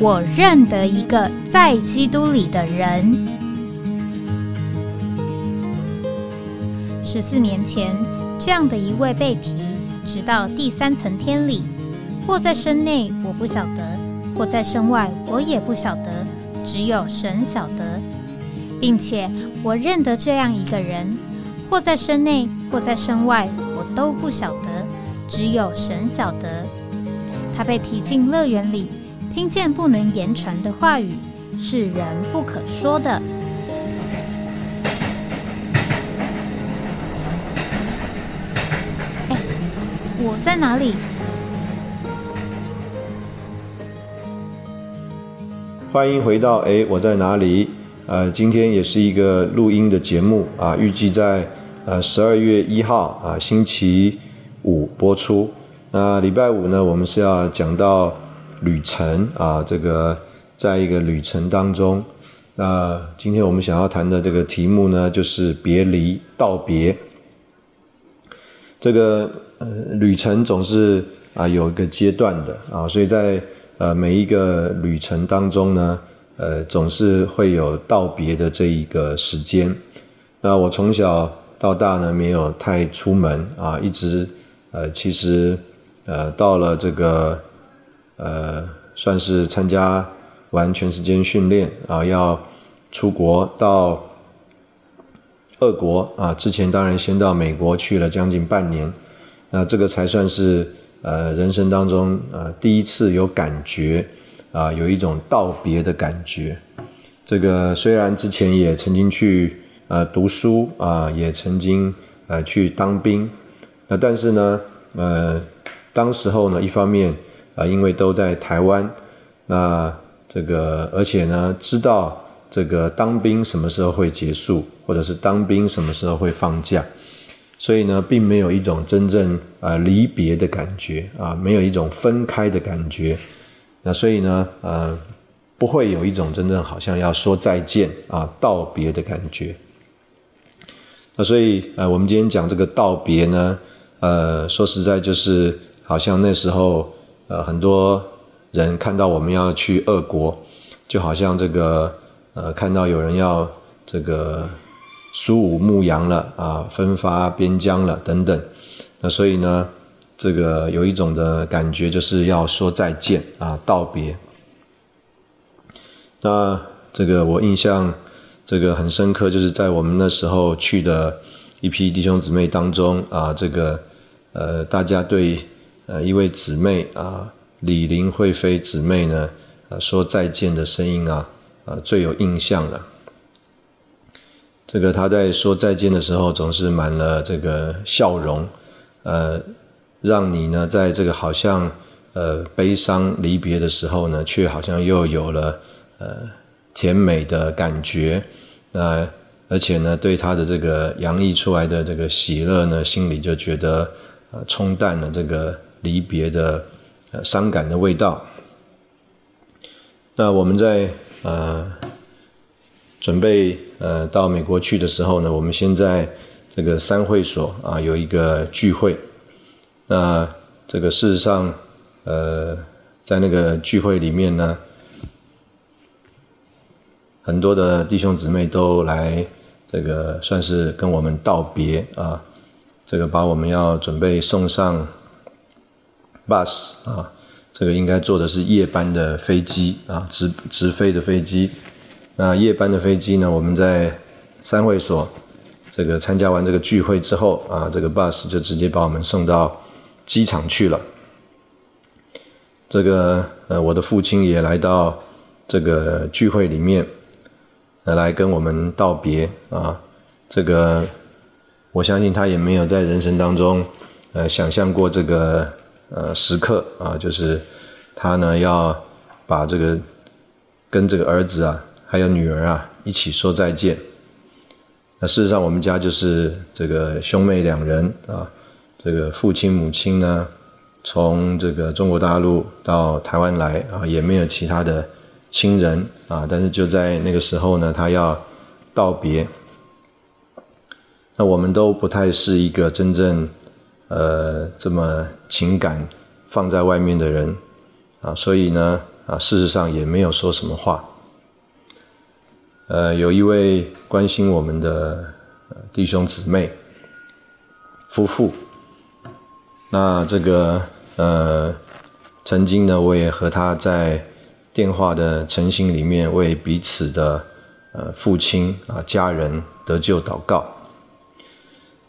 我认得一个在基督里的人。十四年前，这样的一位被提，直到第三层天里，或在身内，我不晓得；或在身外，我也不晓得。只有神晓得，并且我认得这样一个人，或在身内，或在身外，我都不晓得。只有神晓得，他被提进乐园里。听见不能言传的话语，是人不可说的。哎，我在哪里？欢迎回到哎，我在哪里？呃，今天也是一个录音的节目啊，预计在呃十二月一号啊星期五播出。那礼拜五呢，我们是要讲到。旅程啊，这个在一个旅程当中，那今天我们想要谈的这个题目呢，就是别离道别。这个呃旅程总是啊有一个阶段的啊，所以在呃每一个旅程当中呢，呃总是会有道别的这一个时间。那我从小到大呢，没有太出门啊，一直呃其实呃到了这个。呃，算是参加完全时间训练啊，要出国到俄国啊。之前当然先到美国去了将近半年，那这个才算是呃人生当中呃第一次有感觉啊，有一种道别的感觉。这个虽然之前也曾经去呃读书啊，也曾经呃去当兵，那但是呢，呃，当时候呢，一方面。啊，因为都在台湾，那这个而且呢，知道这个当兵什么时候会结束，或者是当兵什么时候会放假，所以呢，并没有一种真正啊离别的感觉啊，没有一种分开的感觉，那所以呢，呃，不会有一种真正好像要说再见啊道别的感觉。那所以呃，我们今天讲这个道别呢，呃，说实在就是好像那时候。呃，很多人看到我们要去俄国，就好像这个呃，看到有人要这个苏武牧羊了啊，分发边疆了等等。那所以呢，这个有一种的感觉，就是要说再见啊，道别。那这个我印象这个很深刻，就是在我们那时候去的一批弟兄姊妹当中啊，这个呃，大家对。呃，一位姊妹啊，李林惠妃姊妹呢，呃，说再见的声音啊，呃，最有印象了。这个她在说再见的时候，总是满了这个笑容，呃，让你呢，在这个好像呃悲伤离别的时候呢，却好像又有了呃甜美的感觉。那而且呢，对她的这个洋溢出来的这个喜乐呢，心里就觉得呃冲淡了这个。离别的呃伤感的味道。那我们在呃准备呃到美国去的时候呢，我们先在这个三会所啊有一个聚会。那这个事实上呃在那个聚会里面呢，很多的弟兄姊妹都来这个算是跟我们道别啊，这个把我们要准备送上。Bus 啊，这个应该坐的是夜班的飞机啊，直直飞的飞机。那夜班的飞机呢，我们在三会所这个参加完这个聚会之后啊，这个 bus 就直接把我们送到机场去了。这个呃，我的父亲也来到这个聚会里面，呃来跟我们道别啊。这个我相信他也没有在人生当中呃想象过这个呃时刻啊，就是他呢要把这个跟这个儿子啊还有女儿啊一起说再见。那事实上，我们家就是这个兄妹两人啊，这个父亲母亲呢，从这个中国大陆到台湾来啊，也没有其他的亲人啊，但是就在那个时候呢，他要道别。那我们都不太是一个真正呃这么情感放在外面的人啊，所以呢啊，事实上也没有说什么话。呃，有一位关心我们的弟兄姊妹夫妇，那这个呃，曾经呢，我也和他在电话的诚心里面为彼此的呃父亲啊家人得救祷告。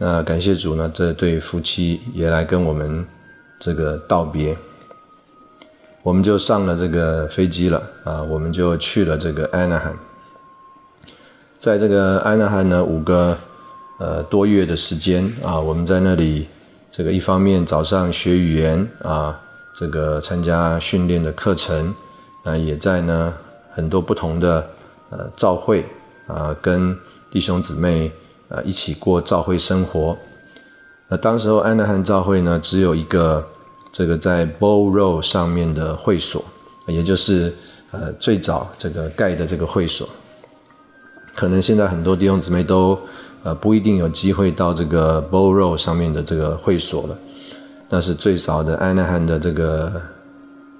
那感谢主呢，这对夫妻也来跟我们这个道别，我们就上了这个飞机了啊，我们就去了这个安纳罕。在这个安纳罕呢，五个呃多月的时间啊，我们在那里，这个一方面早上学语言啊，这个参加训练的课程，啊，也在呢很多不同的呃照会啊，跟弟兄姊妹啊一起过教会生活。那当时候安纳罕教会呢，只有一个这个在 Bow Road 上面的会所，也就是呃最早这个盖的这个会所。可能现在很多弟兄姊妹都，呃，不一定有机会到这个 Bow Road 上面的这个会所了。但是最早的安那汉的这个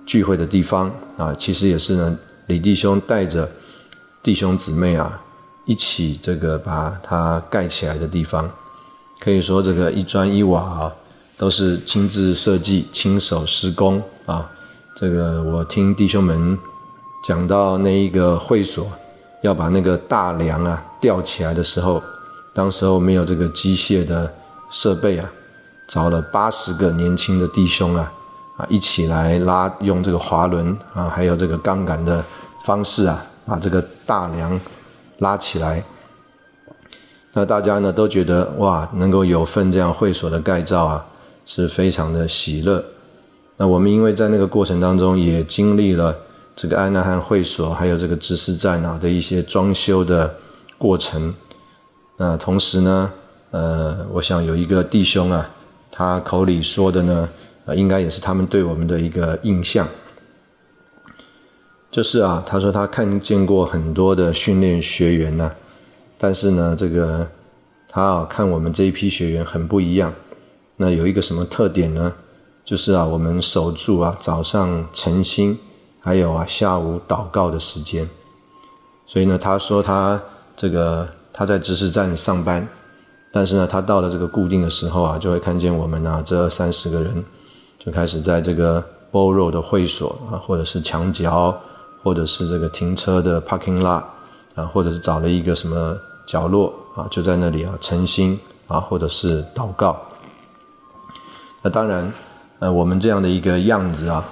聚会的地方啊，其实也是呢，李弟兄带着弟兄姊妹啊，一起这个把它盖起来的地方。可以说这个一砖一瓦啊，都是亲自设计、亲手施工啊。这个我听弟兄们讲到那一个会所。要把那个大梁啊吊起来的时候，当时候没有这个机械的设备啊，找了八十个年轻的弟兄啊，啊一起来拉，用这个滑轮啊，还有这个杠杆的方式啊，把这个大梁拉起来。那大家呢都觉得哇，能够有份这样会所的盖造啊，是非常的喜乐。那我们因为在那个过程当中也经历了。这个安纳汉会所还有这个知识站啊的一些装修的过程，那同时呢，呃，我想有一个弟兄啊，他口里说的呢，应该也是他们对我们的一个印象，就是啊，他说他看见过很多的训练学员呐，但是呢，这个他啊看我们这一批学员很不一样，那有一个什么特点呢？就是啊，我们守住啊早上晨星。还有啊，下午祷告的时间，所以呢，他说他这个他在知识站上班，但是呢，他到了这个固定的时候啊，就会看见我们啊这三十个人就开始在这个 Bow Road 的会所啊，或者是墙角，或者是这个停车的 parking lot 啊，或者是找了一个什么角落啊，就在那里啊诚心啊，或者是祷告。那当然，呃，我们这样的一个样子啊。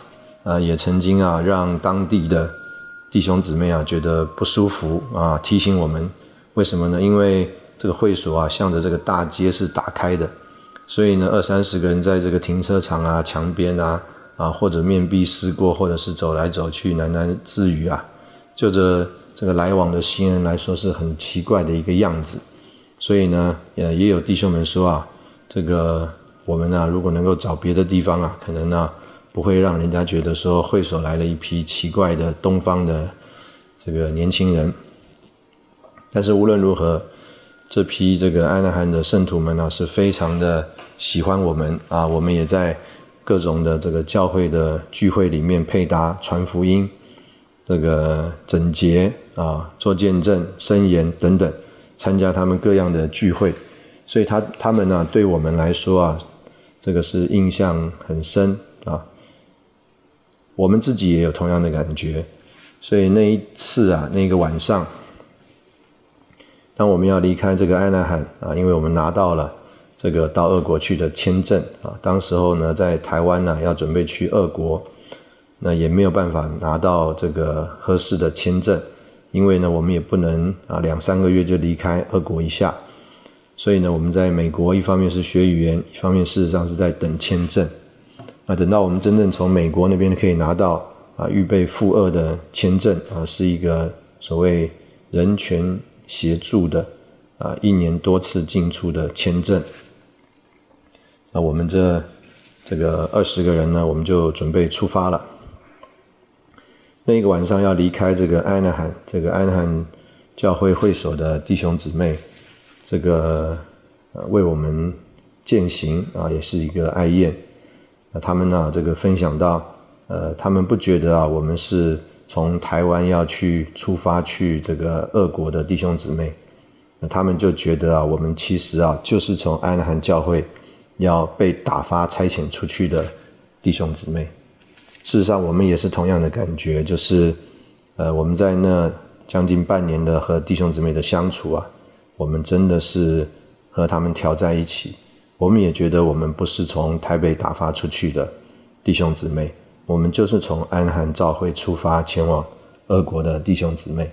呃，也曾经啊，让当地的弟兄姊妹啊觉得不舒服啊，提醒我们，为什么呢？因为这个会所啊，向着这个大街是打开的，所以呢，二三十个人在这个停车场啊、墙边啊，啊或者面壁思过，或者是走来走去喃喃自语啊，就这这个来往的行人来说是很奇怪的一个样子。所以呢，呃，也有弟兄们说啊，这个我们呢，如果能够找别的地方啊，可能呢。不会让人家觉得说会所来了一批奇怪的东方的这个年轻人，但是无论如何，这批这个安纳罕的圣徒们呢是非常的喜欢我们啊，我们也在各种的这个教会的聚会里面配搭传福音，这个整洁啊做见证申言等等，参加他们各样的聚会，所以他他们呢对我们来说啊，这个是印象很深啊。我们自己也有同样的感觉，所以那一次啊，那个晚上，当我们要离开这个安纳罕啊，因为我们拿到了这个到俄国去的签证啊，当时候呢在台湾呢要准备去俄国，那也没有办法拿到这个合适的签证，因为呢我们也不能啊两三个月就离开俄国一下，所以呢我们在美国一方面是学语言，一方面事实上是在等签证。那等到我们真正从美国那边可以拿到啊预备赴俄的签证啊，是一个所谓人权协助的啊一年多次进出的签证。那我们这这个二十个人呢，我们就准备出发了。那一个晚上要离开这个安纳罕，这个安纳罕教会会所的弟兄姊妹，这个呃为我们践行啊，也是一个爱宴。那他们呢？这个分享到，呃，他们不觉得啊，我们是从台湾要去出发去这个俄国的弟兄姊妹，那他们就觉得啊，我们其实啊，就是从安纳罕教会要被打发差遣出去的弟兄姊妹。事实上，我们也是同样的感觉，就是，呃，我们在那将近半年的和弟兄姊妹的相处啊，我们真的是和他们调在一起。我们也觉得我们不是从台北打发出去的弟兄姊妹，我们就是从安罕召会出发前往俄国的弟兄姊妹。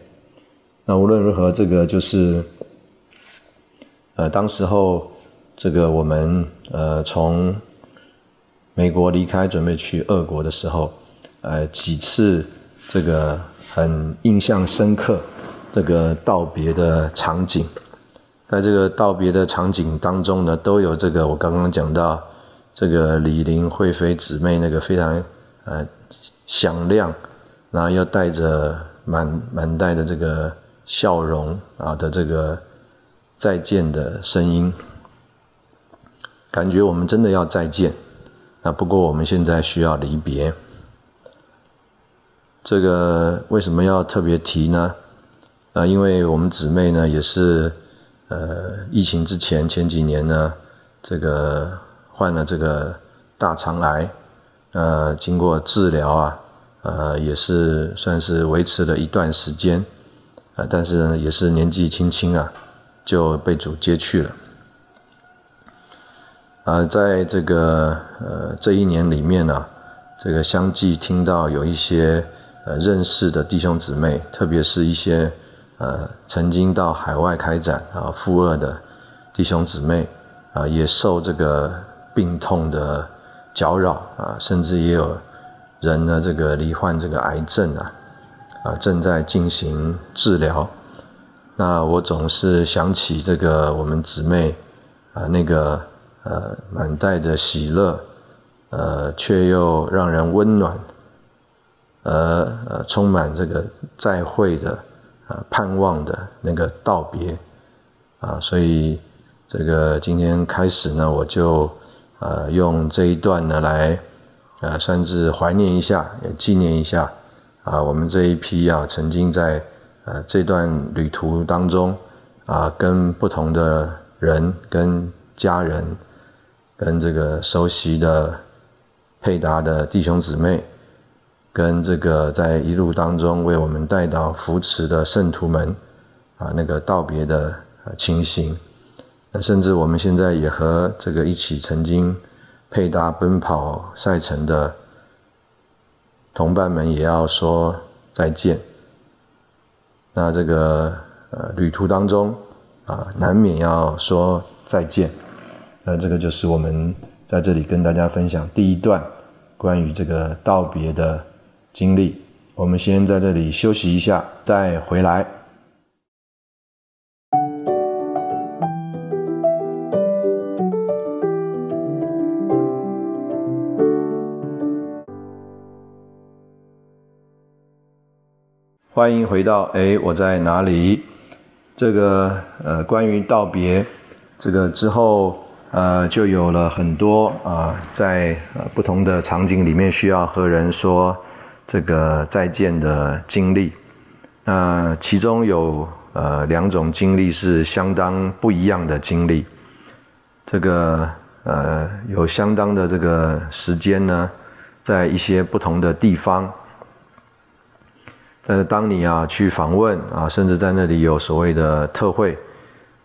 那无论如何，这个就是，呃，当时候这个我们呃从美国离开，准备去俄国的时候，呃几次这个很印象深刻这个道别的场景。在这个道别的场景当中呢，都有这个我刚刚讲到这个李林惠妃姊妹那个非常呃响亮，然后又带着满满带的这个笑容啊的这个再见的声音，感觉我们真的要再见啊。不过我们现在需要离别，这个为什么要特别提呢？啊，因为我们姊妹呢也是。呃，疫情之前前几年呢，这个患了这个大肠癌，呃，经过治疗啊，呃，也是算是维持了一段时间，啊，但是呢，也是年纪轻轻啊，就被主接去了。啊，在这个呃这一年里面呢，这个相继听到有一些呃认识的弟兄姊妹，特别是一些。呃，曾经到海外开展啊，赴二的弟兄姊妹啊，也受这个病痛的搅扰啊，甚至也有人呢，这个罹患这个癌症啊，啊，正在进行治疗。那我总是想起这个我们姊妹啊，那个呃，满带着喜乐，呃，却又让人温暖，呃呃，充满这个再会的。啊，盼望的那个道别，啊，所以这个今天开始呢，我就呃用这一段呢来，呃，算是怀念一下，也纪念一下，啊，我们这一批啊，曾经在呃这段旅途当中，啊，跟不同的人、跟家人、跟这个熟悉的配搭的弟兄姊妹。跟这个在一路当中为我们带到扶持的圣徒们，啊，那个道别的情形，那甚至我们现在也和这个一起曾经配搭奔跑赛程的同伴们也要说再见。那这个呃旅途当中啊，难免要说再见。那这个就是我们在这里跟大家分享第一段关于这个道别的。经历，我们先在这里休息一下，再回来。欢迎回到哎，我在哪里？这个呃，关于道别，这个之后呃，就有了很多啊，在不同的场景里面需要和人说。这个再见的经历，那其中有呃两种经历是相当不一样的经历。这个呃有相当的这个时间呢，在一些不同的地方。呃，当你啊去访问啊，甚至在那里有所谓的特会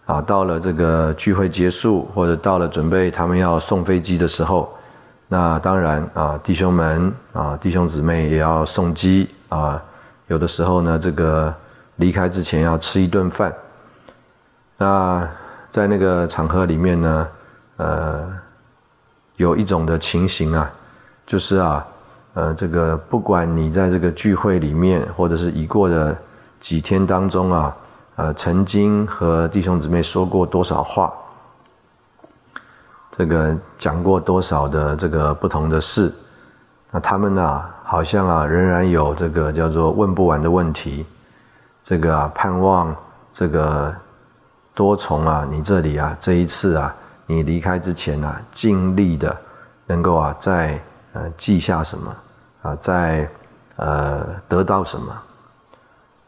啊，到了这个聚会结束，或者到了准备他们要送飞机的时候，那当然啊，弟兄们啊，弟兄姊妹也要送机啊。有的时候呢，这个离开之前要吃一顿饭。那在那个场合里面呢，呃，有一种的情形啊，就是啊，呃，这个不管你在这个聚会里面，或者是已过的几天当中啊。呃，曾经和弟兄姊妹说过多少话？这个讲过多少的这个不同的事？那他们呢，好像啊，仍然有这个叫做问不完的问题。这个啊，盼望这个多从啊，你这里啊，这一次啊，你离开之前啊，尽力的能够啊，再呃记下什么啊，再呃得到什么。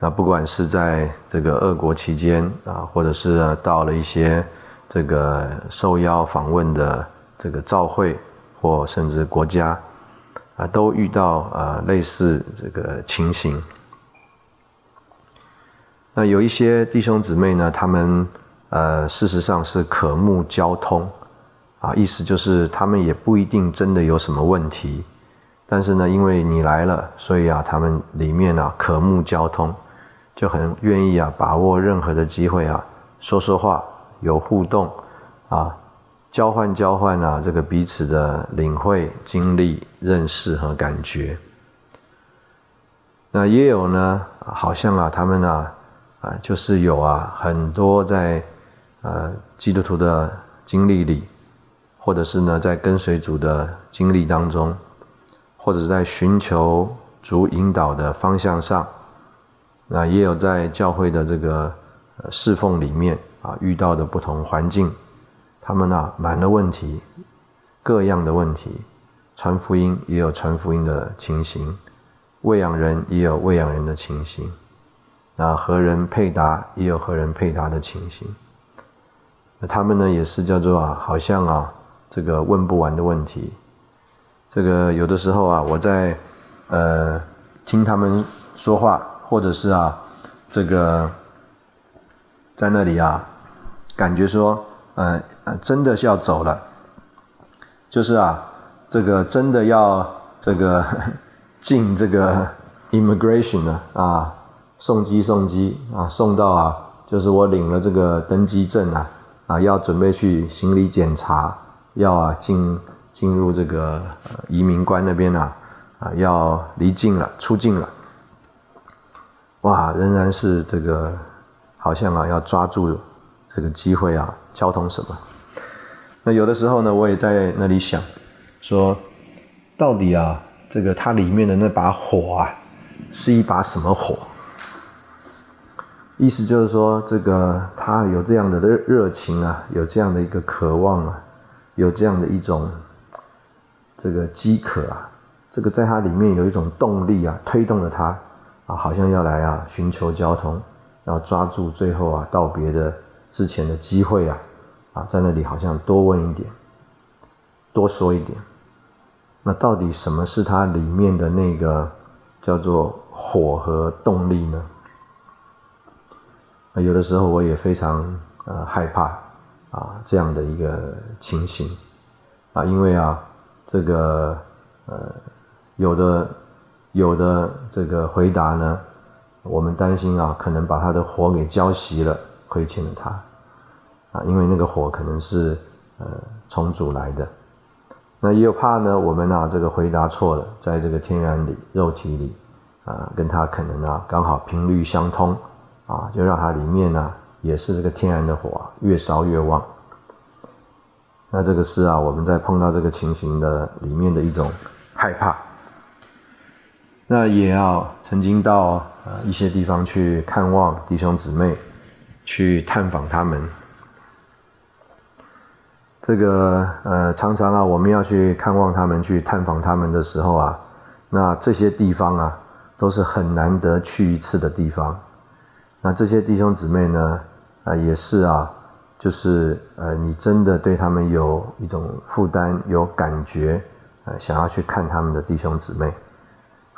那不管是在这个俄国期间啊，或者是到了一些这个受邀访问的这个召会或甚至国家啊，都遇到啊类似这个情形。那有一些弟兄姊妹呢，他们呃事实上是渴慕交通啊，意思就是他们也不一定真的有什么问题，但是呢，因为你来了，所以啊，他们里面啊渴慕交通。就很愿意啊，把握任何的机会啊，说说话，有互动，啊，交换交换啊，这个彼此的领会、经历、认识和感觉。那也有呢，好像啊，他们呢，啊，就是有啊，很多在呃基督徒的经历里，或者是呢，在跟随主的经历当中，或者是在寻求主引导的方向上。那也有在教会的这个侍奉里面啊遇到的不同环境，他们呢满了问题，各样的问题，传福音也有传福音的情形，喂养人也有喂养人的情形，那和人配搭也有和人配搭的情形。那他们呢也是叫做啊，好像啊这个问不完的问题，这个有的时候啊我在呃听他们说话。或者是啊，这个在那里啊，感觉说，呃呃，真的是要走了，就是啊，这个真的要这个 进这个 immigration 了啊，送机送机啊，送到啊，就是我领了这个登机证啊，啊，要准备去行李检查，要啊进进入这个移民官那边啊，啊，要离境了，出境了。哇，仍然是这个，好像啊，要抓住这个机会啊，交通什么？那有的时候呢，我也在那里想，说，到底啊，这个它里面的那把火啊，是一把什么火？意思就是说，这个他有这样的热热情啊，有这样的一个渴望啊，有这样的一种这个饥渴啊，这个在它里面有一种动力啊，推动了他。啊，好像要来啊，寻求交通，要抓住最后啊道别的之前的机会啊，啊，在那里好像多问一点，多说一点。那到底什么是它里面的那个叫做火和动力呢？啊，有的时候我也非常呃害怕啊这样的一个情形啊，因为啊这个呃有的。有的这个回答呢，我们担心啊，可能把他的火给浇熄了，亏欠了他，啊，因为那个火可能是呃重组来的。那也有怕呢，我们啊这个回答错了，在这个天然里、肉体里啊，跟他可能啊刚好频率相通啊，就让它里面呢也是这个天然的火越烧越旺。那这个是啊，我们在碰到这个情形的里面的一种害怕。那也要曾经到呃一些地方去看望弟兄姊妹，去探访他们。这个呃常常啊，我们要去看望他们、去探访他们的时候啊，那这些地方啊，都是很难得去一次的地方。那这些弟兄姊妹呢，啊也是啊，就是呃你真的对他们有一种负担、有感觉，呃想要去看他们的弟兄姊妹。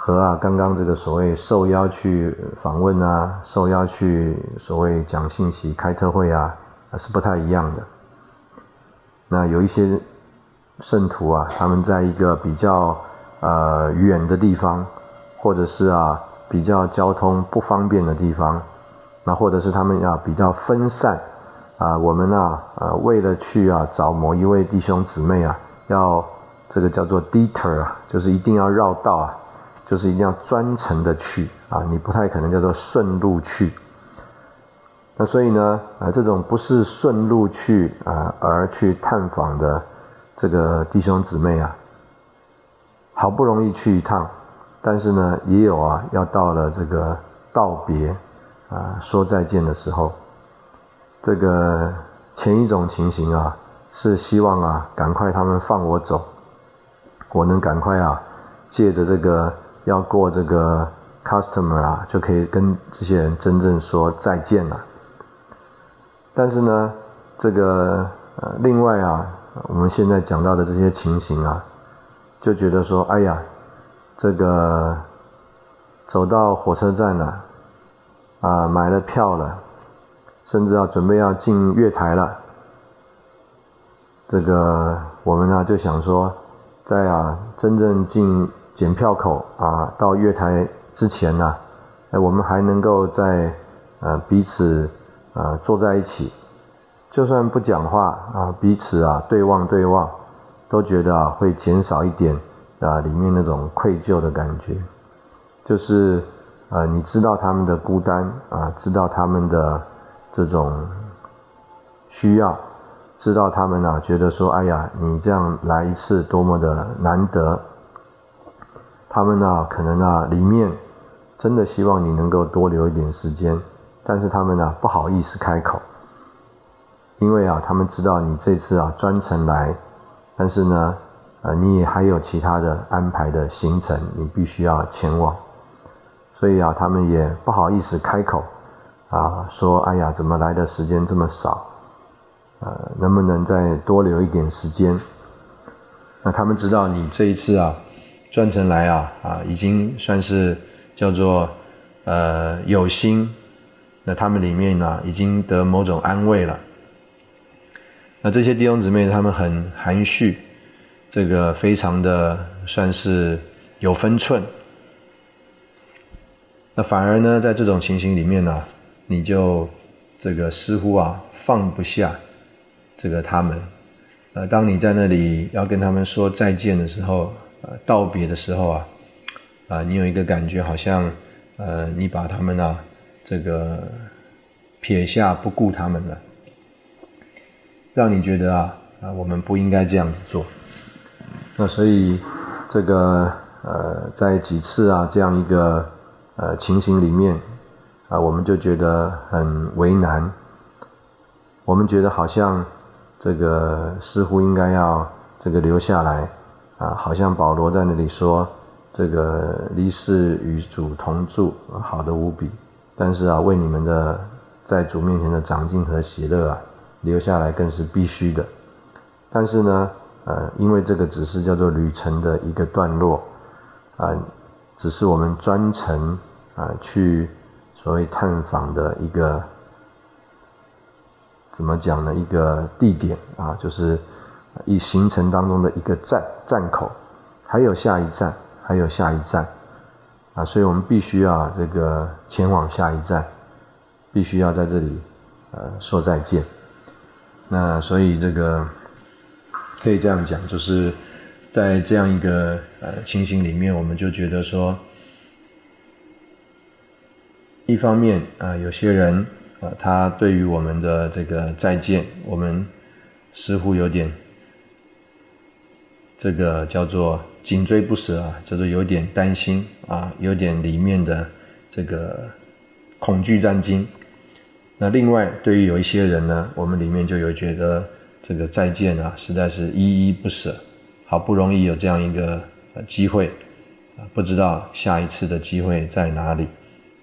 和啊，刚刚这个所谓受邀去访问啊，受邀去所谓讲信息、开特会啊，是不太一样的。那有一些圣徒啊，他们在一个比较呃远的地方，或者是啊比较交通不方便的地方，那或者是他们要比较分散啊，我们啊呃为了去啊找某一位弟兄姊妹啊，要这个叫做 detour 啊，就是一定要绕道啊，就是一定要专程的去啊，你不太可能叫做顺路去。那所以呢，啊，这种不是顺路去啊，而去探访的这个弟兄姊妹啊，好不容易去一趟，但是呢，也有啊，要到了这个道别啊，说再见的时候，这个前一种情形啊，是希望啊，赶快他们放我走，我能赶快啊，借着这个要过这个 customer 啊，就可以跟这些人真正说再见了。但是呢，这个呃，另外啊，我们现在讲到的这些情形啊，就觉得说，哎呀，这个走到火车站了，啊，买了票了，甚至要准备要进月台了，这个我们呢就想说，在啊真正进检票口啊到月台之前呢，哎，我们还能够在呃彼此。啊，坐在一起，就算不讲话啊，彼此啊对望对望，都觉得啊会减少一点啊里面那种愧疚的感觉，就是啊你知道他们的孤单啊，知道他们的这种需要，知道他们啊觉得说哎呀你这样来一次多么的难得，他们呢可能啊里面真的希望你能够多留一点时间。但是他们呢不好意思开口，因为啊，他们知道你这次啊专程来，但是呢，呃，你也还有其他的安排的行程，你必须要前往，所以啊，他们也不好意思开口，啊，说哎呀，怎么来的时间这么少，呃，能不能再多留一点时间？那他们知道你这一次啊专程来啊啊，已经算是叫做呃有心。那他们里面呢，已经得某种安慰了。那这些弟兄姊妹，他们很含蓄，这个非常的算是有分寸。那反而呢，在这种情形里面呢，你就这个似乎啊放不下这个他们。呃，当你在那里要跟他们说再见的时候，道别的时候啊，啊，你有一个感觉，好像呃，你把他们啊。这个撇下不顾他们了，让你觉得啊啊，我们不应该这样子做。那所以这个呃，在几次啊这样一个呃情形里面啊，我们就觉得很为难。我们觉得好像这个似乎应该要这个留下来啊，好像保罗在那里说，这个离世与主同住，好的无比。但是啊，为你们的在主面前的长进和喜乐啊，留下来更是必须的。但是呢，呃，因为这个只是叫做旅程的一个段落，啊，只是我们专程啊去所谓探访的一个怎么讲呢？一个地点啊，就是一行程当中的一个站站口，还有下一站，还有下一站。啊，所以我们必须要这个前往下一站，必须要在这里呃说再见。那所以这个可以这样讲，就是在这样一个呃情形里面，我们就觉得说，一方面啊，有些人啊，他对于我们的这个再见，我们似乎有点这个叫做。紧追不舍啊，就是有点担心啊，有点里面的这个恐惧战惊。那另外，对于有一些人呢，我们里面就有觉得这个再见啊，实在是依依不舍。好不容易有这样一个机会啊，不知道下一次的机会在哪里。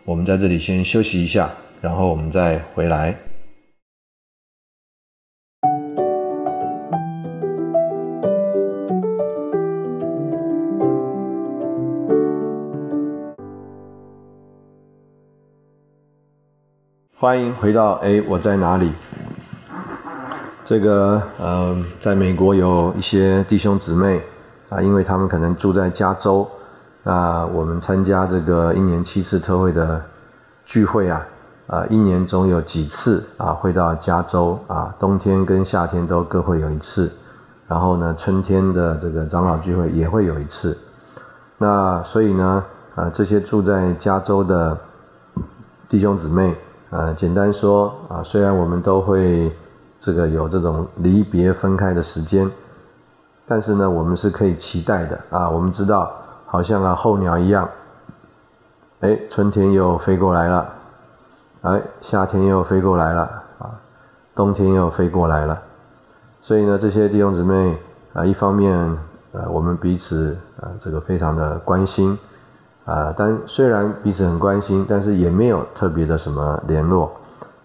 我们在这里先休息一下，然后我们再回来。欢迎回到哎，我在哪里？这个呃，在美国有一些弟兄姊妹啊，因为他们可能住在加州，那我们参加这个一年七次特会的聚会啊，啊，一年总有几次啊会到加州啊，冬天跟夏天都各会有一次，然后呢，春天的这个长老聚会也会有一次。那所以呢，啊，这些住在加州的弟兄姊妹，呃，简单说啊，虽然我们都会。这个有这种离别分开的时间，但是呢，我们是可以期待的啊。我们知道，好像啊候鸟一样，哎，春天又飞过来了，哎，夏天又飞过来了啊，冬天又飞过来了。所以呢，这些弟兄姊妹啊，一方面呃，我们彼此啊，这个非常的关心啊，但虽然彼此很关心，但是也没有特别的什么联络。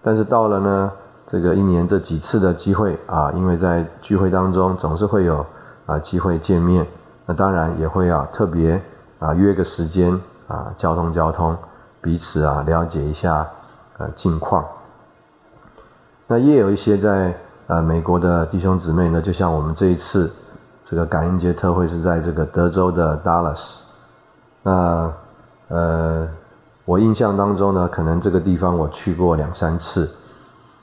但是到了呢。这个一年这几次的机会啊，因为在聚会当中总是会有啊机会见面，那当然也会啊特别啊约个时间啊交通交通，彼此啊了解一下呃近况。那也有一些在呃美国的弟兄姊妹呢，就像我们这一次这个感恩节特会是在这个德州的 Dallas，那呃我印象当中呢，可能这个地方我去过两三次。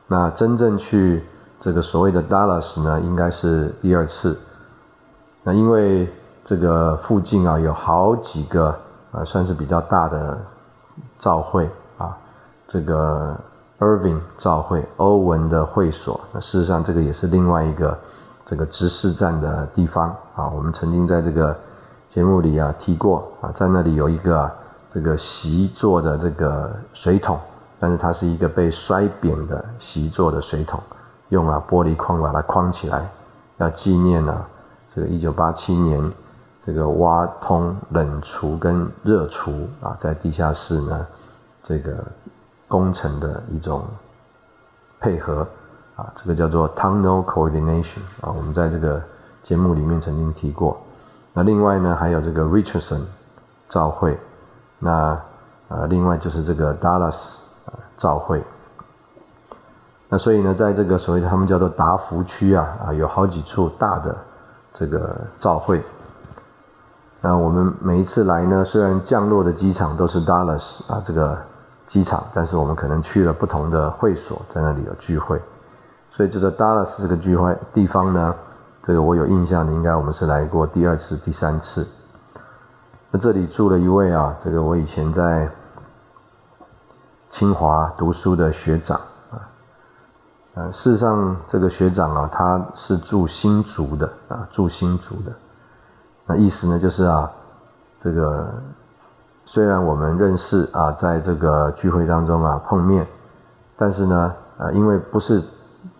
那真正去这个所谓的 Dallas 呢，应该是第二次。那因为这个附近啊有好几个啊算是比较大的教会啊，这个 Irving 教会欧文的会所。那事实上这个也是另外一个这个执事站的地方啊。我们曾经在这个节目里啊提过啊，在那里有一个这个席座的这个水桶。但是它是一个被摔扁的席座的水桶，用啊玻璃框把它框起来，要纪念呢这个一九八七年这个挖通冷储跟热储啊在地下室呢这个工程的一种配合啊，这个叫做 tunnel coordination 啊，我们在这个节目里面曾经提过。那另外呢还有这个 Richardson 教会，那呃另外就是这个 Dallas。召会，那所以呢，在这个所谓的他们叫做达福区啊啊，有好几处大的这个召会。那我们每一次来呢，虽然降落的机场都是 Dallas 啊这个机场，但是我们可能去了不同的会所，在那里有聚会。所以这个 Dallas 这个聚会地方呢，这个我有印象的，应该我们是来过第二次、第三次。那这里住了一位啊，这个我以前在。清华读书的学长啊，呃，事实上这个学长啊，他是住新竹的啊，住新竹的。那意思呢，就是啊，这个虽然我们认识啊，在这个聚会当中啊碰面，但是呢，呃，因为不是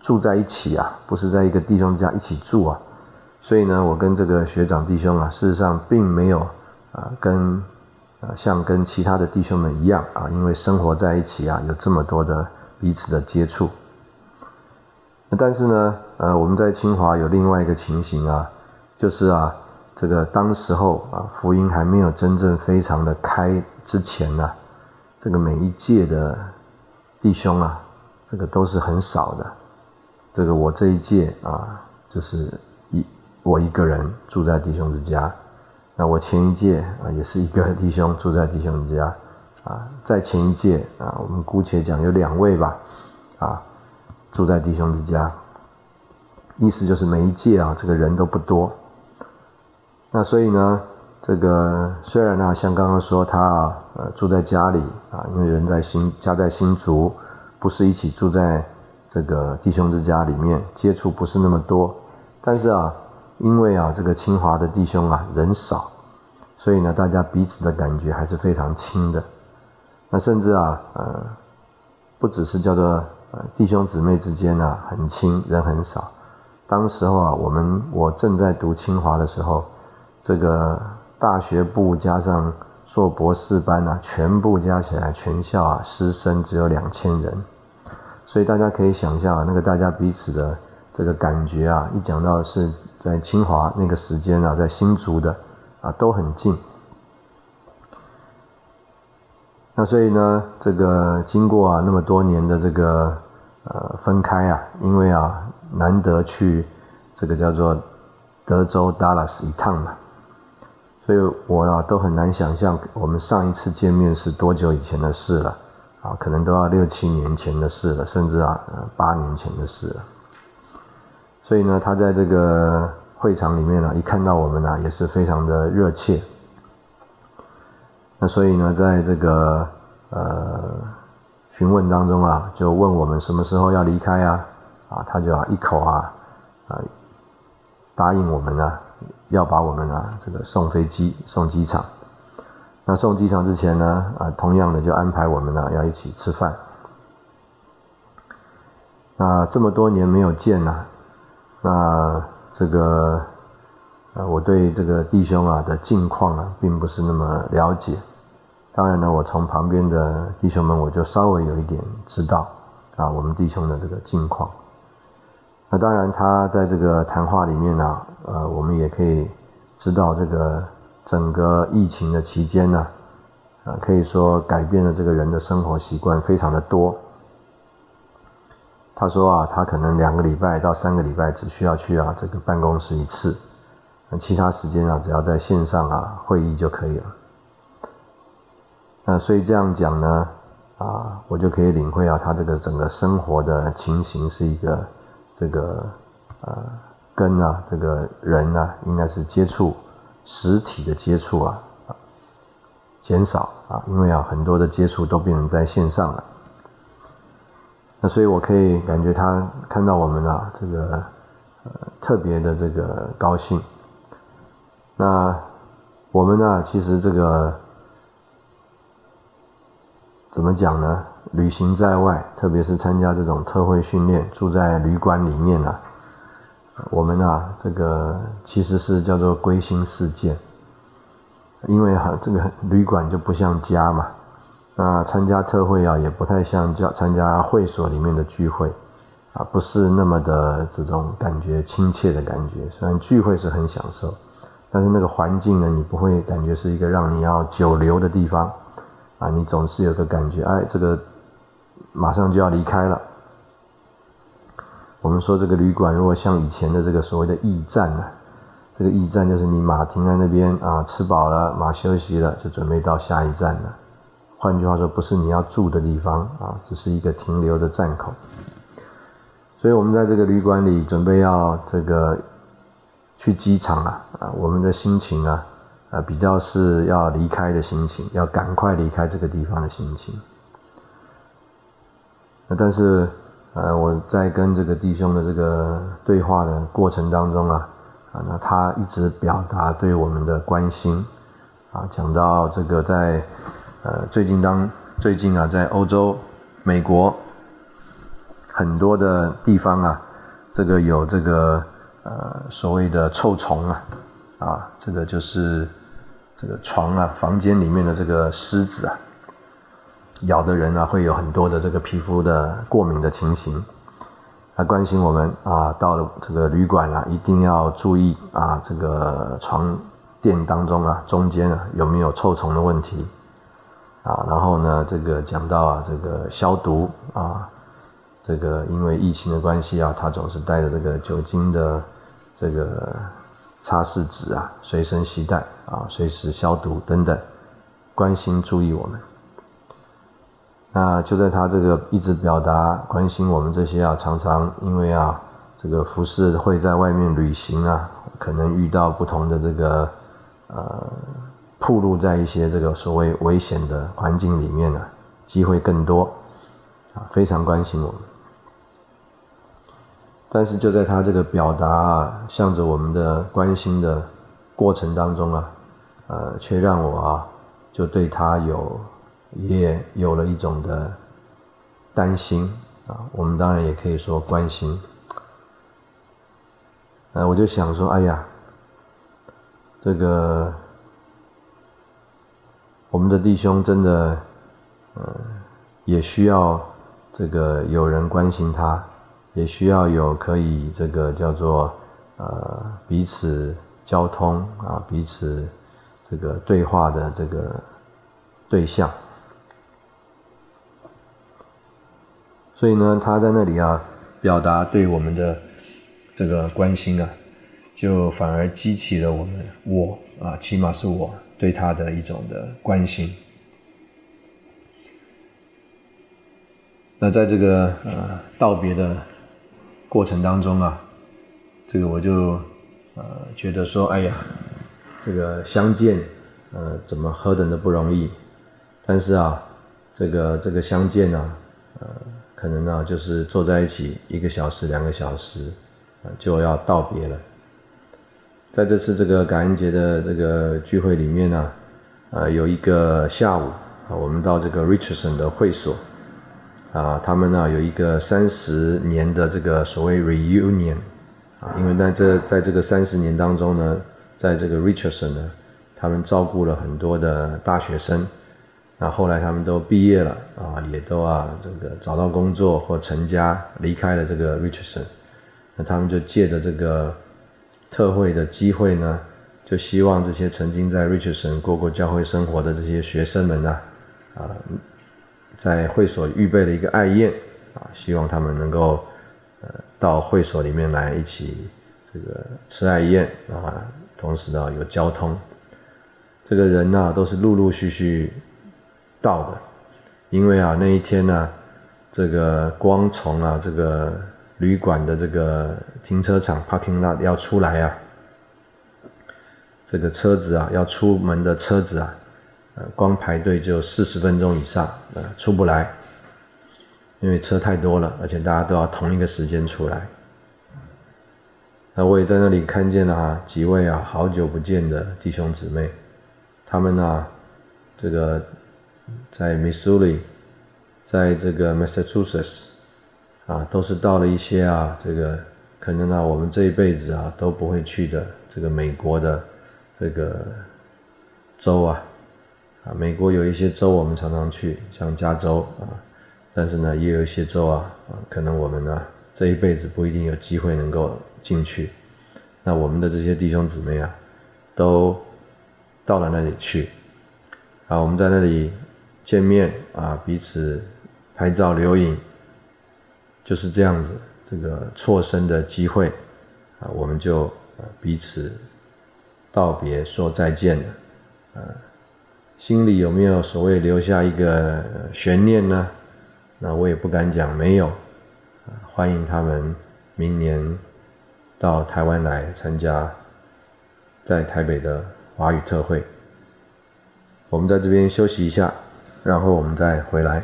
住在一起啊，不是在一个弟兄家一起住啊，所以呢，我跟这个学长弟兄啊，事实上并没有啊跟。啊，像跟其他的弟兄们一样啊，因为生活在一起啊，有这么多的彼此的接触。但是呢，呃，我们在清华有另外一个情形啊，就是啊，这个当时候啊，福音还没有真正非常的开之前呢，这个每一届的弟兄啊，这个都是很少的。这个我这一届啊，就是一我一个人住在弟兄之家。那我前一届啊，也是一个弟兄住在弟兄之家，啊，在前一届啊，我们姑且讲有两位吧，啊，住在弟兄之家，意思就是每一届啊，这个人都不多。那所以呢，这个虽然呢，像刚刚说他啊，呃，住在家里啊，因为人在新家在新竹，不是一起住在这个弟兄之家里面，接触不是那么多，但是啊。因为啊，这个清华的弟兄啊人少，所以呢，大家彼此的感觉还是非常亲的。那甚至啊，呃，不只是叫做呃弟兄姊妹之间呢很亲，人很少。当时候啊，我们我正在读清华的时候，这个大学部加上硕博士班啊，全部加起来全校啊师生只有两千人，所以大家可以想象啊，那个大家彼此的这个感觉啊，一讲到是。在清华那个时间啊，在新竹的啊都很近。那所以呢，这个经过啊那么多年的这个呃分开啊，因为啊难得去这个叫做德州 Dallas 一趟嘛，所以我啊都很难想象我们上一次见面是多久以前的事了啊，可能都要六七年前的事了，甚至啊八年前的事了。所以呢，他在这个会场里面呢，一看到我们呢，也是非常的热切。那所以呢，在这个呃询问当中啊，就问我们什么时候要离开啊？啊，他就啊一口啊啊答应我们啊，要把我们啊这个送飞机、送机场。那送机场之前呢，啊，同样的就安排我们呢要一起吃饭。那这么多年没有见呐，那这个。啊，我对这个弟兄啊的近况啊，并不是那么了解。当然呢，我从旁边的弟兄们，我就稍微有一点知道啊，我们弟兄的这个近况。那当然，他在这个谈话里面呢，呃，我们也可以知道这个整个疫情的期间呢，啊，可以说改变了这个人的生活习惯非常的多。他说啊，他可能两个礼拜到三个礼拜只需要去啊这个办公室一次。那其他时间啊，只要在线上啊会议就可以了。那所以这样讲呢，啊，我就可以领会啊，他这个整个生活的情形是一个这个呃跟啊这个人呢，应该是接触实体的接触啊减少啊，因为啊很多的接触都变成在线上了。那所以我可以感觉他看到我们啊这个呃特别的这个高兴。那我们呢？其实这个怎么讲呢？旅行在外，特别是参加这种特惠训练，住在旅馆里面呢，我们啊，这个其实是叫做归心似箭，因为哈，这个旅馆就不像家嘛。那参加特会啊，也不太像叫参加会所里面的聚会，啊，不是那么的这种感觉亲切的感觉。虽然聚会是很享受。但是那个环境呢，你不会感觉是一个让你要久留的地方，啊，你总是有个感觉，哎，这个马上就要离开了。我们说这个旅馆如果像以前的这个所谓的驿站呢，这个驿站就是你马停在那边啊，吃饱了，马休息了，就准备到下一站了。换句话说，不是你要住的地方啊，只是一个停留的站口。所以我们在这个旅馆里准备要这个。去机场啊，啊，我们的心情啊，啊，比较是要离开的心情，要赶快离开这个地方的心情。那但是，呃，我在跟这个弟兄的这个对话的过程当中啊，啊，那他一直表达对我们的关心，啊，讲到这个在，呃，最近当最近啊，在欧洲、美国很多的地方啊，这个有这个。呃，所谓的臭虫啊，啊，这个就是这个床啊，房间里面的这个虱子啊，咬的人啊，会有很多的这个皮肤的过敏的情形。他关心我们啊，到了这个旅馆啊，一定要注意啊，这个床垫当中啊，中间啊有没有臭虫的问题啊？然后呢，这个讲到啊，这个消毒啊，这个因为疫情的关系啊，他总是带着这个酒精的。这个擦拭纸啊，随身携带啊，随时消毒等等，关心注意我们。那就在他这个一直表达关心我们这些啊，常常因为啊，这个服饰会在外面旅行啊，可能遇到不同的这个呃，暴露在一些这个所谓危险的环境里面呢，机会更多啊，非常关心我们。但是就在他这个表达啊，向着我们的关心的过程当中啊，呃，却让我啊，就对他有也有了一种的担心啊。我们当然也可以说关心。呃，我就想说，哎呀，这个我们的弟兄真的，呃，也需要这个有人关心他。也需要有可以这个叫做呃彼此交通啊彼此这个对话的这个对象，所以呢，他在那里啊表达对我们的这个关心啊，就反而激起了我们我啊，起码是我对他的一种的关心。那在这个呃道别的过程当中啊，这个我就呃觉得说，哎呀，这个相见呃怎么何等的不容易，但是啊，这个这个相见呢，可能呢就是坐在一起一个小时两个小时，啊就要道别了。在这次这个感恩节的这个聚会里面呢，呃有一个下午啊，我们到这个 Richardson 的会所。啊，他们呢有一个三十年的这个所谓 reunion，啊，因为在这在这个三十年当中呢，在这个 Richardson 呢，他们照顾了很多的大学生，那后来他们都毕业了啊，也都啊这个找到工作或成家，离开了这个 Richardson，那他们就借着这个特会的机会呢，就希望这些曾经在 Richardson 过过教会生活的这些学生们呢，啊。在会所预备了一个爱宴，啊，希望他们能够，呃，到会所里面来一起这个吃爱宴啊，同时呢有交通，这个人呢都是陆陆续续到的，因为啊那一天呢，这个光从啊这个旅馆的这个停车场 parking lot 要出来啊，这个车子啊要出门的车子啊。呃，光排队就四十分钟以上，呃，出不来，因为车太多了，而且大家都要同一个时间出来。那我也在那里看见了啊，几位啊，好久不见的弟兄姊妹，他们呢，这个在 Missouri，在这个 Massachusetts，啊，都是到了一些啊，这个可能啊，我们这一辈子啊都不会去的这个美国的这个州啊。啊，美国有一些州我们常常去，像加州啊，但是呢，也有一些州，啊，可能我们呢这一辈子不一定有机会能够进去。那我们的这些弟兄姊妹啊，都到了那里去，啊，我们在那里见面啊，彼此拍照留影，就是这样子，这个错身的机会啊，我们就彼此道别说再见了，啊。心里有没有所谓留下一个悬念呢？那我也不敢讲没有。欢迎他们明年到台湾来参加在台北的华语特会。我们在这边休息一下，然后我们再回来。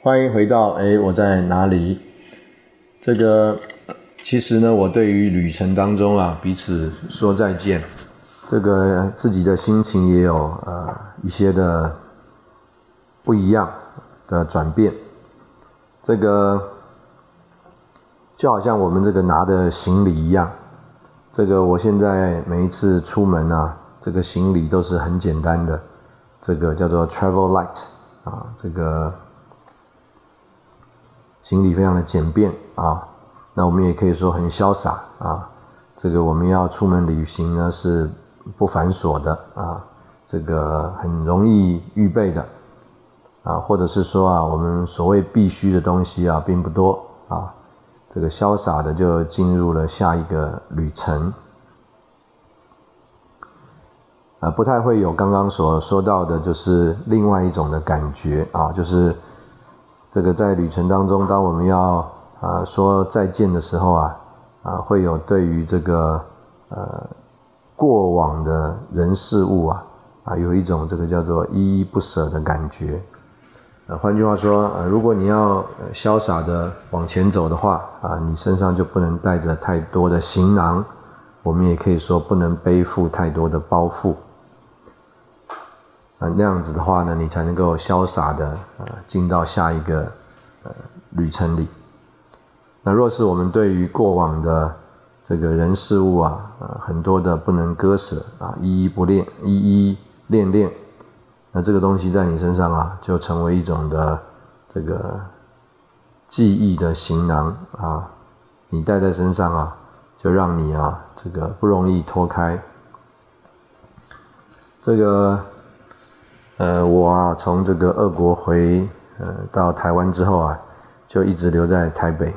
欢迎回到哎，我在哪里？这个其实呢，我对于旅程当中啊，彼此说再见，这个自己的心情也有呃一些的不一样的转变。这个就好像我们这个拿的行李一样，这个我现在每一次出门啊，这个行李都是很简单的，这个叫做 travel light 啊，这个。行李非常的简便啊，那我们也可以说很潇洒啊。这个我们要出门旅行呢是不繁琐的啊，这个很容易预备的啊，或者是说啊，我们所谓必须的东西啊并不多啊，这个潇洒的就进入了下一个旅程啊，不太会有刚刚所说到的，就是另外一种的感觉啊，就是。这个在旅程当中，当我们要啊说再见的时候啊，啊会有对于这个呃过往的人事物啊啊有一种这个叫做依依不舍的感觉。呃，换句话说，呃，如果你要潇洒的往前走的话啊，你身上就不能带着太多的行囊，我们也可以说不能背负太多的包袱。啊那样子的话呢，你才能够潇洒的啊进到下一个呃旅程里。那若是我们对于过往的这个人事物啊，呃很多的不能割舍啊，依依不恋，依依恋恋，那这个东西在你身上啊，就成为一种的这个记忆的行囊啊，你带在身上啊，就让你啊这个不容易脱开。这个呃，我啊从这个俄国回呃到台湾之后啊，就一直留在台北。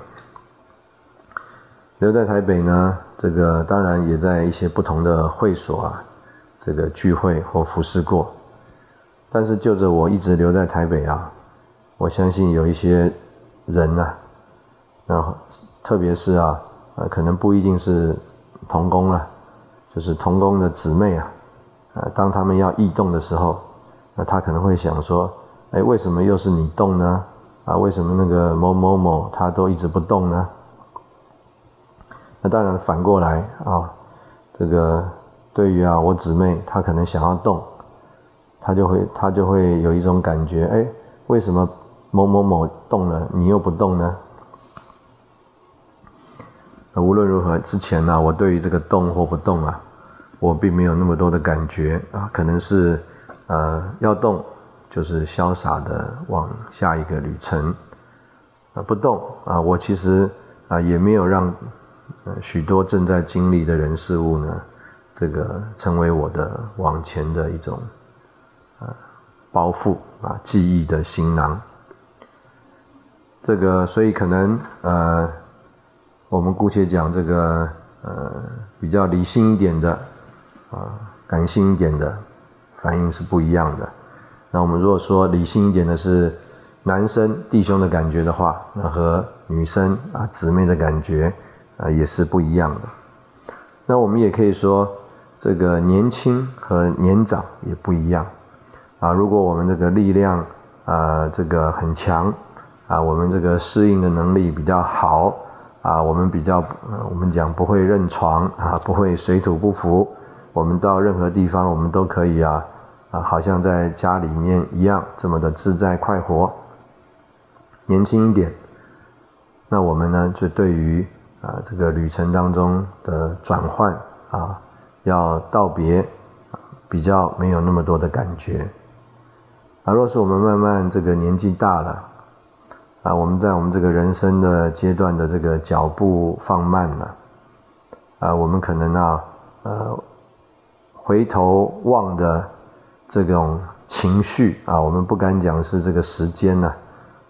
留在台北呢，这个当然也在一些不同的会所啊，这个聚会或服侍过。但是就着我一直留在台北啊，我相信有一些人呐，然后特别是啊，呃，可能不一定是童工啊，就是童工的姊妹啊，呃，当他们要异动的时候，那他可能会想说，哎，为什么又是你动呢？啊，为什么那个某某某他都一直不动呢？那当然反过来啊，这个对于啊我姊妹她可能想要动。他就会，他就会有一种感觉，哎，为什么某某某动了，你又不动呢？无论如何，之前呢，我对于这个动或不动啊，我并没有那么多的感觉啊，可能是，呃，要动就是潇洒的往下一个旅程，啊，不动啊，我其实啊也没有让呃许多正在经历的人事物呢，这个成为我的往前的一种。包袱啊，记忆的行囊。这个，所以可能呃，我们姑且讲这个呃，比较理性一点的啊，感性一点的反应是不一样的。那我们如果说理性一点的是男生弟兄的感觉的话，那和女生啊姊妹的感觉啊也是不一样的。那我们也可以说，这个年轻和年长也不一样。啊，如果我们这个力量啊，这个很强啊，我们这个适应的能力比较好啊，我们比较我们讲不会认床啊，不会水土不服，我们到任何地方我们都可以啊啊，好像在家里面一样这么的自在快活。年轻一点，那我们呢就对于啊这个旅程当中的转换啊，要道别，比较没有那么多的感觉。啊，若是我们慢慢这个年纪大了，啊，我们在我们这个人生的阶段的这个脚步放慢了，啊，我们可能啊，呃，回头望的这种情绪啊，我们不敢讲是这个时间呢，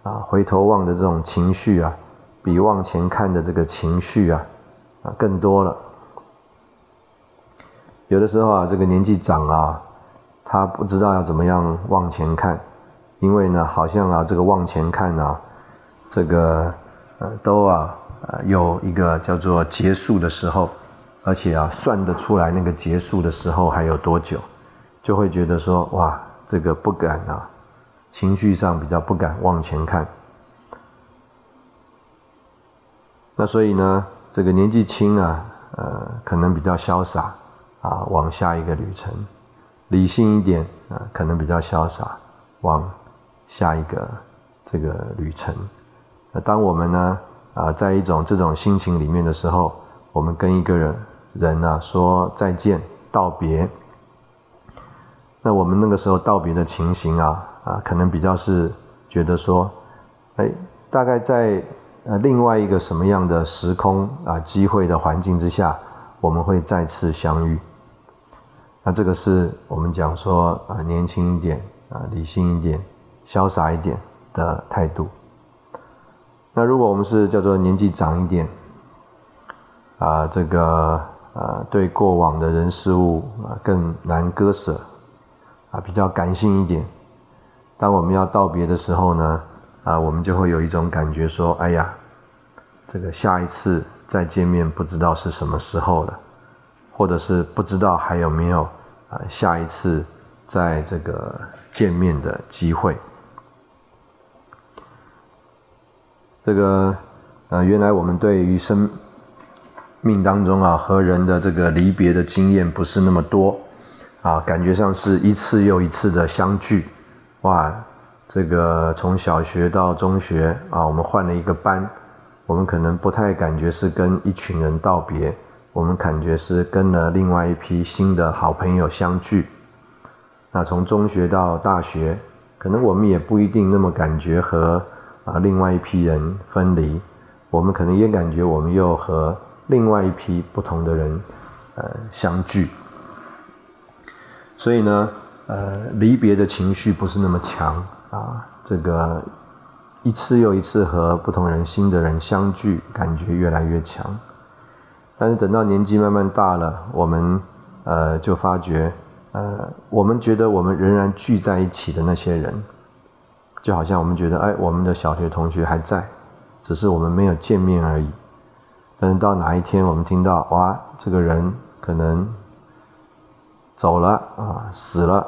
啊，回头望的这种情绪啊，比往前看的这个情绪啊，啊，更多了。有的时候啊，这个年纪长啊。他不知道要怎么样往前看，因为呢，好像啊，这个往前看啊，这个呃，都啊，呃，有一个叫做结束的时候，而且啊，算得出来那个结束的时候还有多久，就会觉得说，哇，这个不敢啊，情绪上比较不敢往前看。那所以呢，这个年纪轻啊，呃，可能比较潇洒啊，往下一个旅程。理性一点啊，可能比较潇洒，往下一个这个旅程。那当我们呢啊，在一种这种心情里面的时候，我们跟一个人人呢说再见道别。那我们那个时候道别的情形啊啊，可能比较是觉得说，哎，大概在呃另外一个什么样的时空啊机会的环境之下，我们会再次相遇。那这个是我们讲说啊，年轻一点啊，理性一点，潇洒一点的态度。那如果我们是叫做年纪长一点，啊，这个呃，对过往的人事物啊更难割舍，啊，比较感性一点。当我们要道别的时候呢，啊，我们就会有一种感觉说，哎呀，这个下一次再见面不知道是什么时候了，或者是不知道还有没有。啊，下一次在这个见面的机会，这个呃，原来我们对于生命当中啊和人的这个离别的经验不是那么多啊，感觉上是一次又一次的相聚，哇，这个从小学到中学啊，我们换了一个班，我们可能不太感觉是跟一群人道别。我们感觉是跟了另外一批新的好朋友相聚。那从中学到大学，可能我们也不一定那么感觉和啊另外一批人分离。我们可能也感觉我们又和另外一批不同的人呃相聚。所以呢，呃，离别的情绪不是那么强啊。这个一次又一次和不同人、新的人相聚，感觉越来越强。但是等到年纪慢慢大了，我们呃就发觉，呃，我们觉得我们仍然聚在一起的那些人，就好像我们觉得，哎，我们的小学同学还在，只是我们没有见面而已。但是到哪一天我们听到，哇，这个人可能。走了啊，死了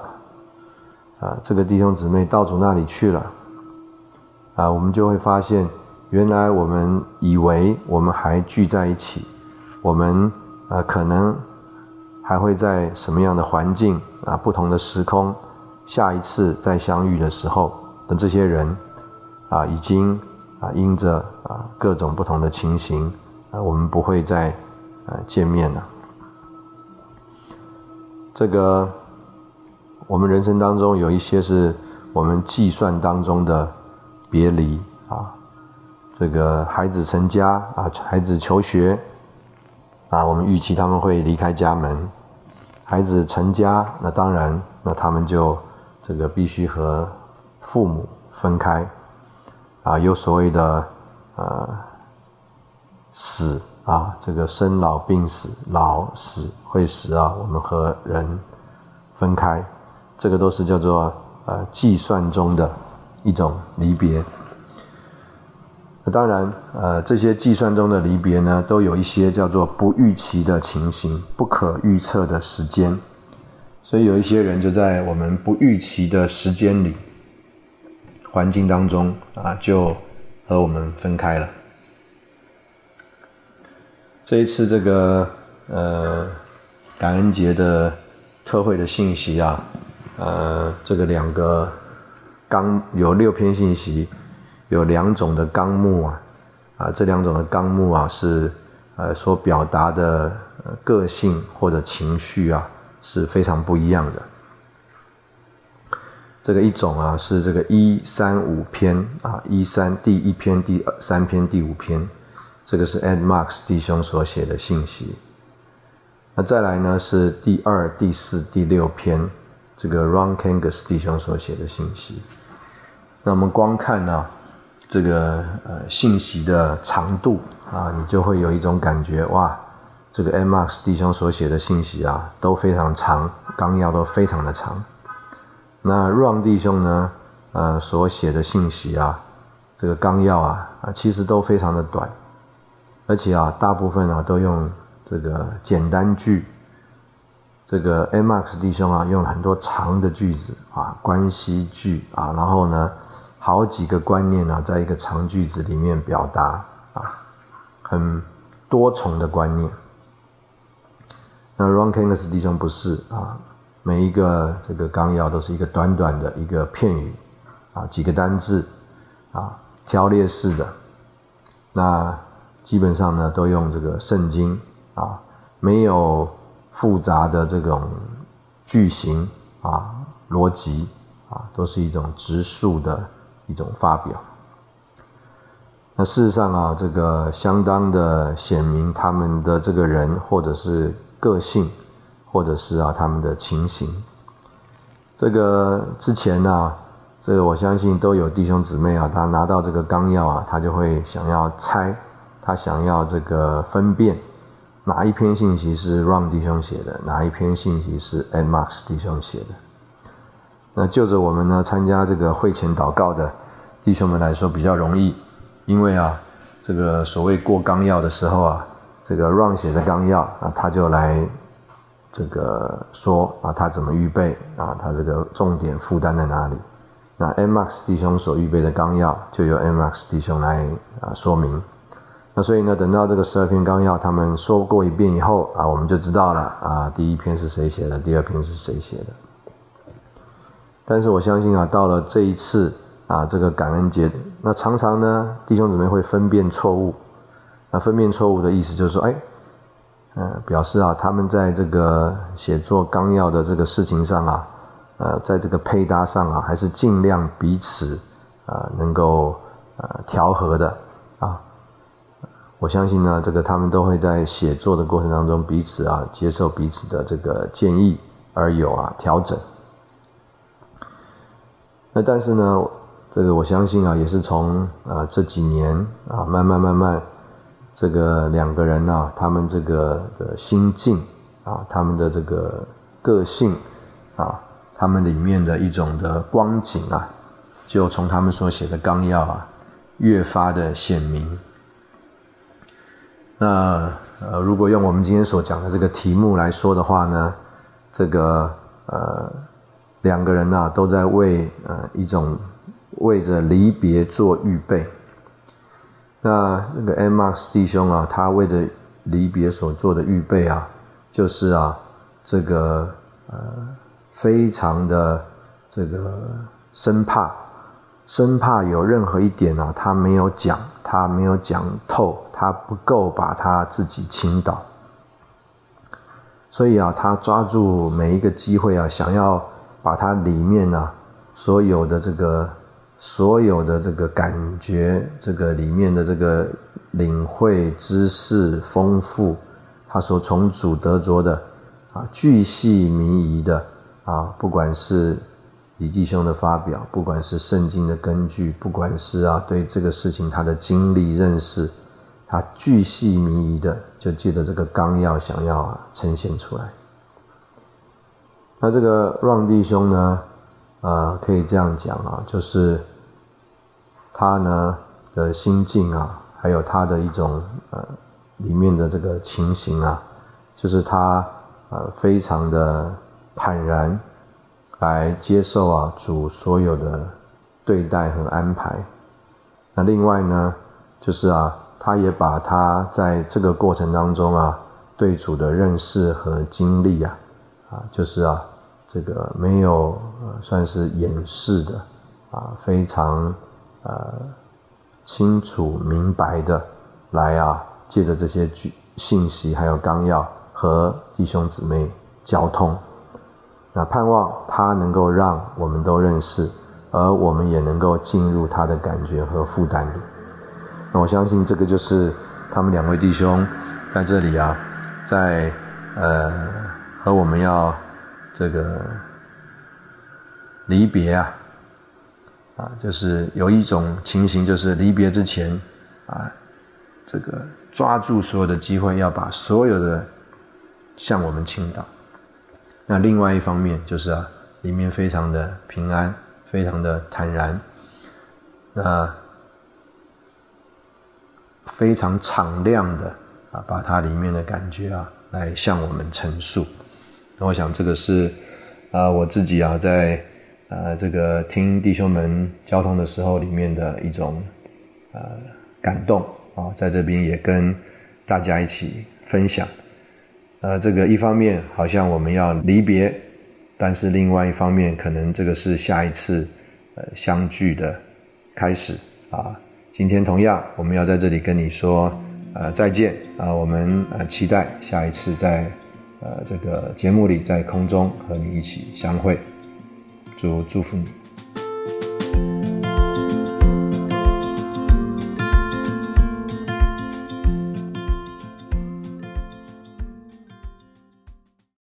啊！这个弟兄姊妹到主那里去了啊，我们就会发现，原来我们以为我们还聚在一起，我们呃可能还会在什么样的环境啊，不同的时空，下一次再相遇的时候，等这些人啊已经啊因着啊各种不同的情形啊，我们不会再呃见面了。这个，我们人生当中有一些是我们计算当中的别离啊。这个孩子成家啊，孩子求学啊，我们预期他们会离开家门。孩子成家，那当然，那他们就这个必须和父母分开啊。有所谓的呃死。啊，这个生老病死，老死会死啊，我们和人分开，这个都是叫做呃计算中的一种离别。当然，呃，这些计算中的离别呢，都有一些叫做不预期的情形，不可预测的时间，所以有一些人就在我们不预期的时间里、环境当中啊，就和我们分开了。这一次这个呃感恩节的特会的信息啊，呃，这个两个刚有六篇信息，有两种的纲目啊，啊，这两种的纲目啊是呃所表达的个性或者情绪啊是非常不一样的。这个一种啊是这个一三五篇啊，一三第一篇、第三篇、第五篇。这个是 Ed Marks 弟兄所写的信息。那再来呢是第二、第四、第六篇，这个 Ron Kangas 弟兄所写的信息。那我们光看呢这个呃信息的长度啊，你就会有一种感觉哇，这个 Mars 弟兄所写的信息啊都非常长，纲要都非常的长。那 Ron 弟兄呢呃所写的信息啊，这个纲要啊啊其实都非常的短。而且啊，大部分啊都用这个简单句。这个 M X 弟兄啊，用很多长的句子啊，关系句啊，然后呢，好几个观念呢，在一个长句子里面表达啊，很多重的观念。那 Ron Kangas 弟兄不是啊，每一个这个纲要都是一个短短的一个片语啊，几个单字啊，条列式的那。基本上呢，都用这个圣经啊，没有复杂的这种句型啊、逻辑啊，都是一种直述的一种发表。那事实上啊，这个相当的显明他们的这个人，或者是个性，或者是啊他们的情形。这个之前呢，这个我相信都有弟兄姊妹啊，他拿到这个纲要啊，他就会想要猜。他想要这个分辨哪一篇信息是 Ron 弟兄写的，哪一篇信息是 Ed Marks 弟兄写的。那就着我们呢参加这个会前祷告的弟兄们来说比较容易，因为啊，这个所谓过纲要的时候啊，这个 Ron 写的纲要啊，他就来这个说啊，他怎么预备啊，他这个重点负担在哪里？那 Ed Marks 弟兄所预备的纲要，就由 Ed Marks 弟兄来啊说明。那所以呢，等到这个十二篇纲要他们说过一遍以后啊，我们就知道了啊，第一篇是谁写的，第二篇是谁写的。但是我相信啊，到了这一次啊，这个感恩节，那常常呢，弟兄姊妹会分辨错误。那分辨错误的意思就是说，哎，嗯，表示啊，他们在这个写作纲要的这个事情上啊，呃，在这个配搭上啊，还是尽量彼此啊能够呃调和的啊。我相信呢，这个他们都会在写作的过程当中，彼此啊接受彼此的这个建议，而有啊调整。但是呢，这个我相信啊，也是从啊这几年啊慢慢慢慢，这个两个人呢，他们这个的心境啊，他们的这个个性啊，他们里面的一种的光景啊，就从他们所写的纲要啊，越发的显明。那呃，如果用我们今天所讲的这个题目来说的话呢，这个呃两个人呐都在为呃一种为着离别做预备。那那个 M Max 弟兄啊，他为着离别所做的预备啊，就是啊这个呃非常的这个生怕，生怕有任何一点啊他没有讲，他没有讲透。他不够把他自己倾倒，所以啊，他抓住每一个机会啊，想要把它里面呢所有的这个所有的这个感觉，这个里面的这个领会知识丰富，他所从主得着的啊，巨细靡遗的啊，不管是李弟兄的发表，不管是圣经的根据，不管是啊对这个事情他的经历认识。他巨细靡遗的，就借着这个纲要，想要呈现出来。那这个让弟兄呢，呃，可以这样讲啊，就是他呢的心境啊，还有他的一种呃里面的这个情形啊，就是他呃非常的坦然来接受啊主所有的对待和安排。那另外呢，就是啊。他也把他在这个过程当中啊，对主的认识和经历啊，啊，就是啊，这个没有算是掩饰的啊，非常呃清楚明白的来啊，借着这些句信息还有纲要和弟兄姊妹交通，那盼望他能够让我们都认识，而我们也能够进入他的感觉和负担里。那我相信这个就是他们两位弟兄在这里啊，在呃和我们要这个离别啊，啊，就是有一种情形，就是离别之前啊，这个抓住所有的机会，要把所有的向我们倾倒。那另外一方面就是啊，里面非常的平安，非常的坦然。那。非常敞亮的啊，把它里面的感觉啊，来向我们陈述。那我想这个是啊，我自己啊，在呃这个听弟兄们交通的时候里面的一种呃感动啊，在这边也跟大家一起分享。呃，这个一方面好像我们要离别，但是另外一方面可能这个是下一次呃相聚的开始啊。今天同样，我们要在这里跟你说，呃，再见啊！我们呃期待下一次再呃这个节目里，在空中和你一起相会。祝祝福你。